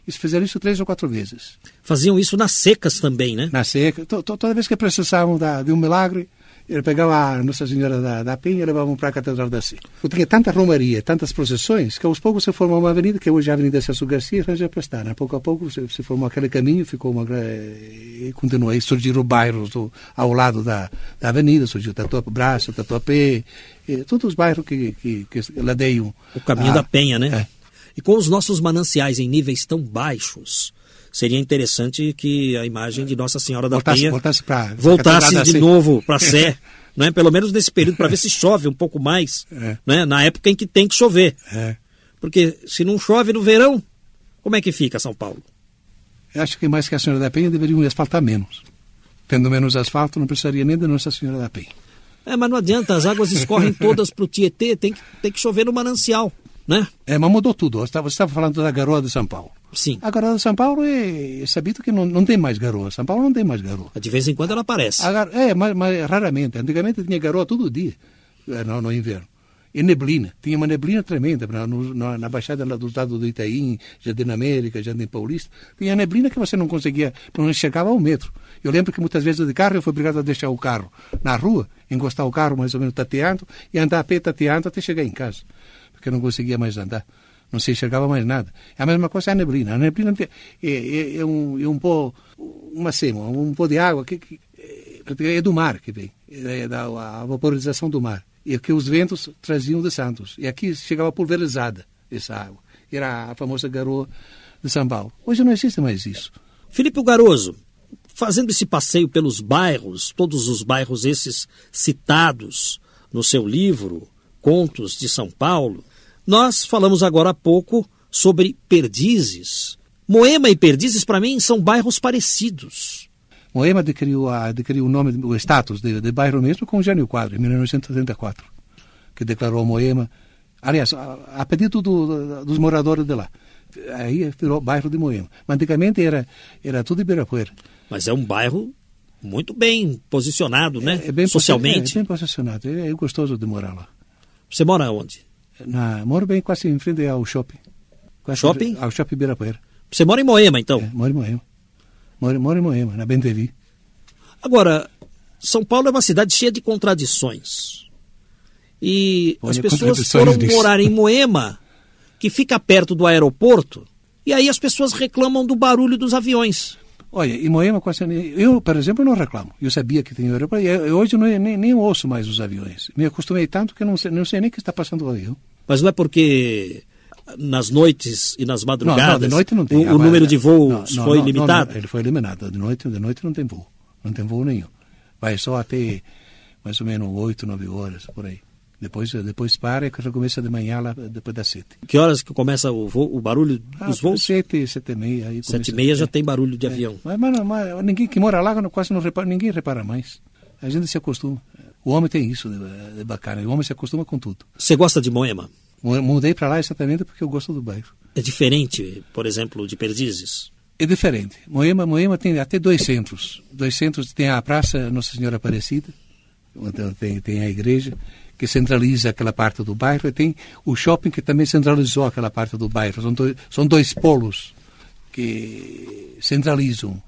Eles fizeram isso três ou quatro vezes. Faziam isso nas secas também, né? Na seca. Toda vez que precisavam de um milagre, ele pegava a Nossa Senhora da, da Penha e levavam para a Catedral da Sé. Tinha tanta romaria, tantas procissões, que aos poucos se formou uma avenida, que hoje é a Avenida Celso Garcia, para estar. Né? Pouco a pouco se, se, formou aquele caminho, ficou uma e continuou aí, surgiram bairros do, ao lado da, da avenida, surgiu Tatuapé, Braço, Tatuapé, e, todos os bairros que, que, que ladeiam. O caminho a, da Penha, né? É. E com os nossos mananciais em níveis tão baixos, seria interessante que a imagem de Nossa Senhora da voltasse, Penha voltasse, pra, voltasse de novo para Sé, né? pelo menos nesse período, para ver se chove um pouco mais, é. né? na época em que tem que chover. É. Porque se não chove no verão, como é que fica São Paulo? Eu acho que mais que a Senhora da Penha deveriam asfaltar menos. Tendo menos asfalto, não precisaria nem da Nossa Senhora da Penha. É, mas não adianta, as águas escorrem todas para o Tietê, tem que, tem que chover no manancial né? É, mas mudou tudo. Você estava falando da garoa de São Paulo. Sim. A garoa de São Paulo é, é sabido que não, não tem mais garoa. São Paulo não tem mais garoa. De vez em quando ela aparece. Gar... É, mas, mas, raramente. Antigamente tinha garoa todo dia, eh, no, no inverno. E neblina. Tinha uma neblina tremenda na, na, na baixada lá do lado do Itaim, Jardim América, Jardim Paulista. Tinha neblina que você não conseguia, não enxergava um metro. Eu lembro que muitas vezes de carro eu fui obrigado a deixar o carro na rua, encostar o carro mais ou menos tateando e andar a pé tateando até chegar em casa porque não conseguia mais andar. Não se enxergava mais nada. A mesma coisa é a neblina. A neblina é, é, é um, é um pó, uma sema, um pó de água que, que é do mar que vem, é da a vaporização do mar. E que os ventos traziam de Santos. E aqui chegava pulverizada essa água. Era a famosa garoa de São Paulo. Hoje não existe mais isso. Felipe Garoso, fazendo esse passeio pelos bairros, todos os bairros esses citados no seu livro, Contos de São Paulo, nós falamos agora há pouco sobre Perdizes. Moema e Perdizes, para mim, são bairros parecidos. Moema adquiriu, adquiriu o nome, o status de, de bairro mesmo com Gênio Quadro, em 1974, que declarou Moema, aliás, a, a pedido do, dos moradores de lá. Aí virou bairro de Moema. Mas antigamente era, era tudo Ibirapuera. Mas é um bairro muito bem posicionado, né? É, é bem Socialmente. É, é bem posicionado. É, é gostoso de morar lá. Você mora onde? Na, moro bem quase em frente ao shopping. Quase shopping? Ao shopping Ibirapuera. Você mora em Moema, então? É, moro em Moema. Moro, moro em Moema, na Bentevi. Agora, São Paulo é uma cidade cheia de contradições. E Olha, as pessoas foram disso. morar em Moema, que fica perto do aeroporto, e aí as pessoas reclamam do barulho dos aviões. Olha, em Moema, eu, por exemplo, não reclamo. Eu sabia que tinha aeroporto. E hoje eu nem, nem ouço mais os aviões. Me acostumei tanto que não sei, não sei nem que está passando o avião. Mas não é porque nas noites e nas madrugadas não, não, de noite não tem. o, o número de voos não, foi limitado? ele foi eliminado. De noite, de noite não tem voo. Não tem voo nenhum. Vai só até mais ou menos oito, nove horas, por aí. Depois, depois para e recomeça de manhã lá depois das sete. Que horas que começa o, voo, o barulho ah, dos voos? Sete, sete e meia. Aí sete e meia já tem barulho de é. avião. Mas, mas, mas, ninguém que mora lá quase não repara, ninguém repara mais. A gente se acostuma. O homem tem isso de, de bacana. O homem se acostuma com tudo. Você gosta de Moema? Mudei para lá exatamente porque eu gosto do bairro. É diferente, por exemplo, de Perdizes? É diferente. Moema, Moema tem até dois centros. Dois centros tem a Praça Nossa Senhora Aparecida, tem, tem a igreja, que centraliza aquela parte do bairro, e tem o shopping que também centralizou aquela parte do bairro. São dois, são dois polos que centralizam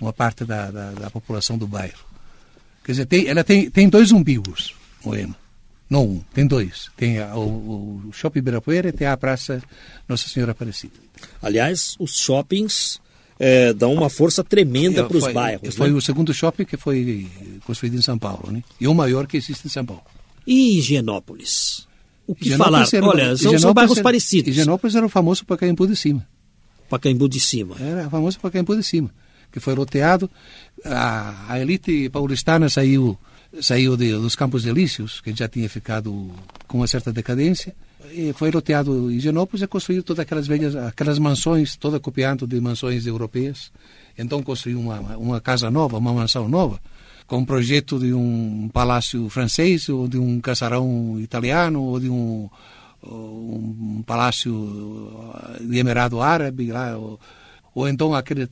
uma parte da, da, da população do bairro. Quer dizer, tem, ela tem, tem dois umbigos, Moema. Não um, tem dois. Tem a, o, o Shopping Ibirapuera e tem a Praça Nossa Senhora Aparecida. Aliás, os shoppings é, dão uma força tremenda para os bairros. Foi né? o segundo shopping que foi construído em São Paulo, né? E o maior que existe em São Paulo. E Higienópolis? O que falar? Era, Olha, são, são bairros era, parecidos. Higienópolis era o famoso Pacaembu de cima. Pacaembu de cima. Era o famoso Pacaembu de cima, que foi loteado. A, a elite paulistana saiu saiu de, dos Campos Elíseos, que já tinha ficado com uma certa decadência, e foi loteado em Higienópolis e construiu todas aquelas velhas, aquelas mansões, toda copiando de mansões europeias. Então construiu uma, uma casa nova, uma mansão nova, com um projeto de um palácio francês, ou de um casarão italiano, ou de um, um palácio de emirado árabe, lá, ou, ou então aquele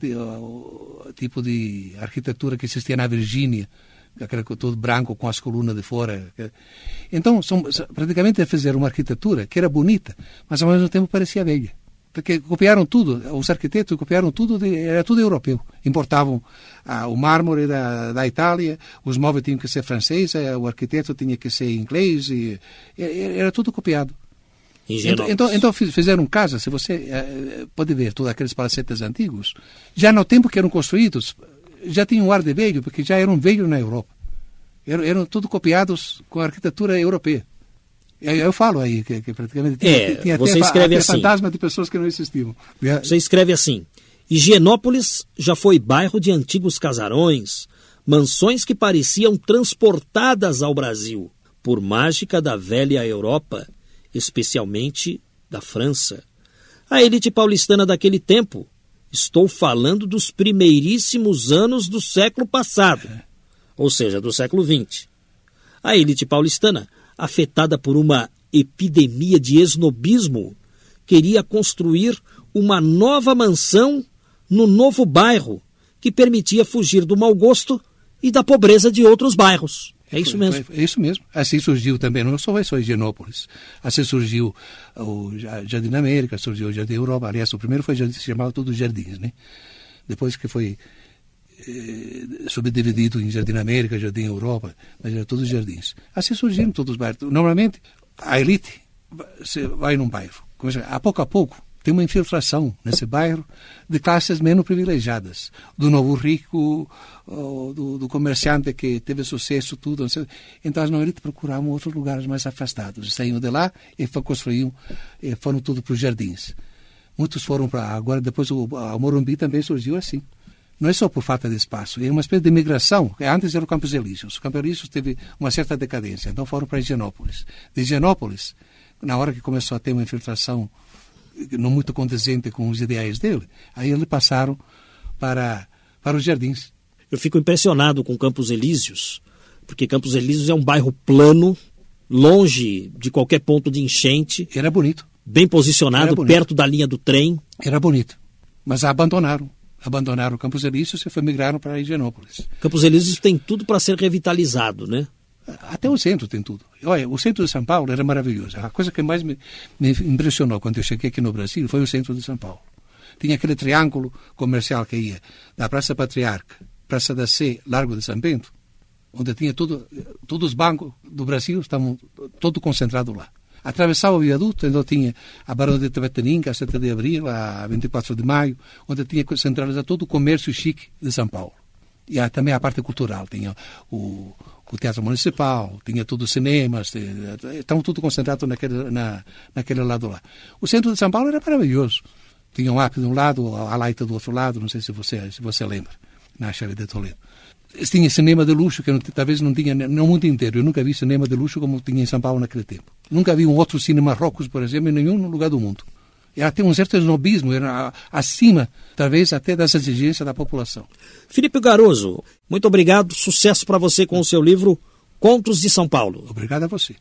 tipo de arquitetura que existia na Virgínia, aquele todo branco com as colunas de fora. Então, são, praticamente fazer uma arquitetura que era bonita, mas ao mesmo tempo parecia velha. Porque copiaram tudo, os arquitetos copiaram tudo, de, era tudo europeu. Importavam ah, o mármore da, da Itália, os móveis tinham que ser franceses, eh, o arquiteto tinha que ser inglês, e, era tudo copiado. Então, então, então, fizeram casa, se você eh, pode ver todos aqueles palacetes antigos, já no tempo que eram construídos, já tinham um ar de velho, porque já eram velhos na Europa. Eram, eram tudo copiados com a arquitetura europeia. Eu, eu falo aí que, que praticamente é, tinha você até, escreve até assim. fantasma de pessoas que não existiam. Você escreve assim: Higienópolis já foi bairro de antigos casarões, mansões que pareciam transportadas ao Brasil por mágica da velha Europa, especialmente da França. A elite paulistana daquele tempo, estou falando dos primeiríssimos anos do século passado, ou seja, do século XX. A elite paulistana afetada por uma epidemia de esnobismo, queria construir uma nova mansão no novo bairro que permitia fugir do mau gosto e da pobreza de outros bairros. É isso mesmo. É isso mesmo. Assim surgiu também, não só só Higienópolis. Assim surgiu o Jardim América, surgiu o Jardim Europa. Aliás, o primeiro foi se chamava tudo Jardins, né? Depois que foi eh, subdividido em Jardim América, Jardim Europa, mas era todos jardins. Assim surgiram todos os bairros. Normalmente, a elite vai num bairro. A pouco a pouco, tem uma infiltração nesse bairro de classes menos privilegiadas. Do novo rico, do, do comerciante que teve sucesso, tudo. Então, as elite procuravam outros lugares mais afastados. Saíram de lá e construíam, foram tudo para os jardins. Muitos foram para. Agora, depois, o, a Morumbi também surgiu assim não é só por falta de espaço, é uma espécie de migração. Antes era o Campos Elíseos. O Campos Elíseos teve uma certa decadência, então foram para Higienópolis. De Higienópolis, na hora que começou a ter uma infiltração não muito condizente com os ideais dele, aí eles passaram para, para os jardins. Eu fico impressionado com Campos Elíseos, porque Campos Elíseos é um bairro plano, longe de qualquer ponto de enchente. Era bonito. Bem posicionado, bonito. perto da linha do trem. Era bonito, mas abandonaram abandonaram Campos Elíseos e foi migraram para Higienópolis. Campos Elíseos tem tudo para ser revitalizado, né? Até o centro tem tudo. Olha, o centro de São Paulo era maravilhoso. A coisa que mais me, me impressionou quando eu cheguei aqui no Brasil foi o centro de São Paulo. Tinha aquele triângulo comercial que ia da Praça Patriarca, Praça da Sé, Largo de São Bento, onde tinha tudo, todos os bancos do Brasil estavam todo concentrado lá atravessava o viaduto, então tinha a Barão de Tabataninga, a 7 de Abril, a 24 de Maio, onde tinha centralizado todo o comércio chique de São Paulo. E a, também a parte cultural, tinha o, o Teatro Municipal, tinha os cinemas, estavam tudo concentrado naquele, na, naquele lado lá. O centro de São Paulo era maravilhoso. Tinha um AP de um lado, a Laita do outro lado, não sei se você, se você lembra, na chave de Toledo tinha cinema de luxo que não, talvez não tinha no mundo inteiro. Eu nunca vi cinema de luxo como tinha em São Paulo naquele tempo. Nunca vi um outro cinema Marrocos, por exemplo, em nenhum lugar do mundo. Ela tem um certo snobismo, era acima, talvez, até das exigências da população. Felipe Garoso, muito obrigado. Sucesso para você com o seu livro Contos de São Paulo. Obrigado a você.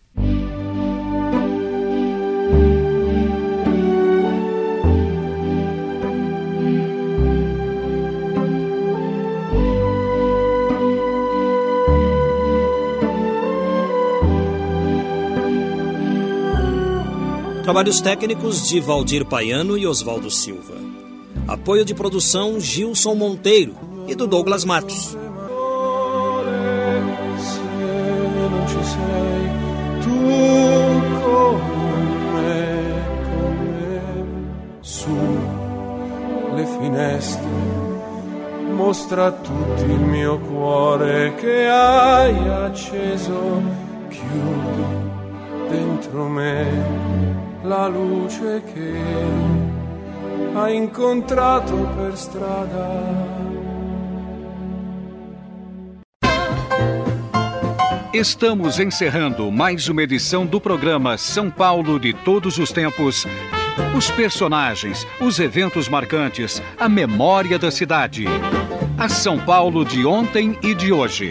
Trabalhos técnicos de Valdir Paiano e Oswaldo Silva. Apoio de produção Gilson Monteiro e do Douglas Matos. Finestre, mostra a tutti il mio cuore che hai acceso, chiudi dentro me la luce che hai incontrato per strada. Estamos encerrando mais uma edição do programa São Paulo de Todos os Tempos. Os personagens, os eventos marcantes, a memória da cidade. A São Paulo de ontem e de hoje.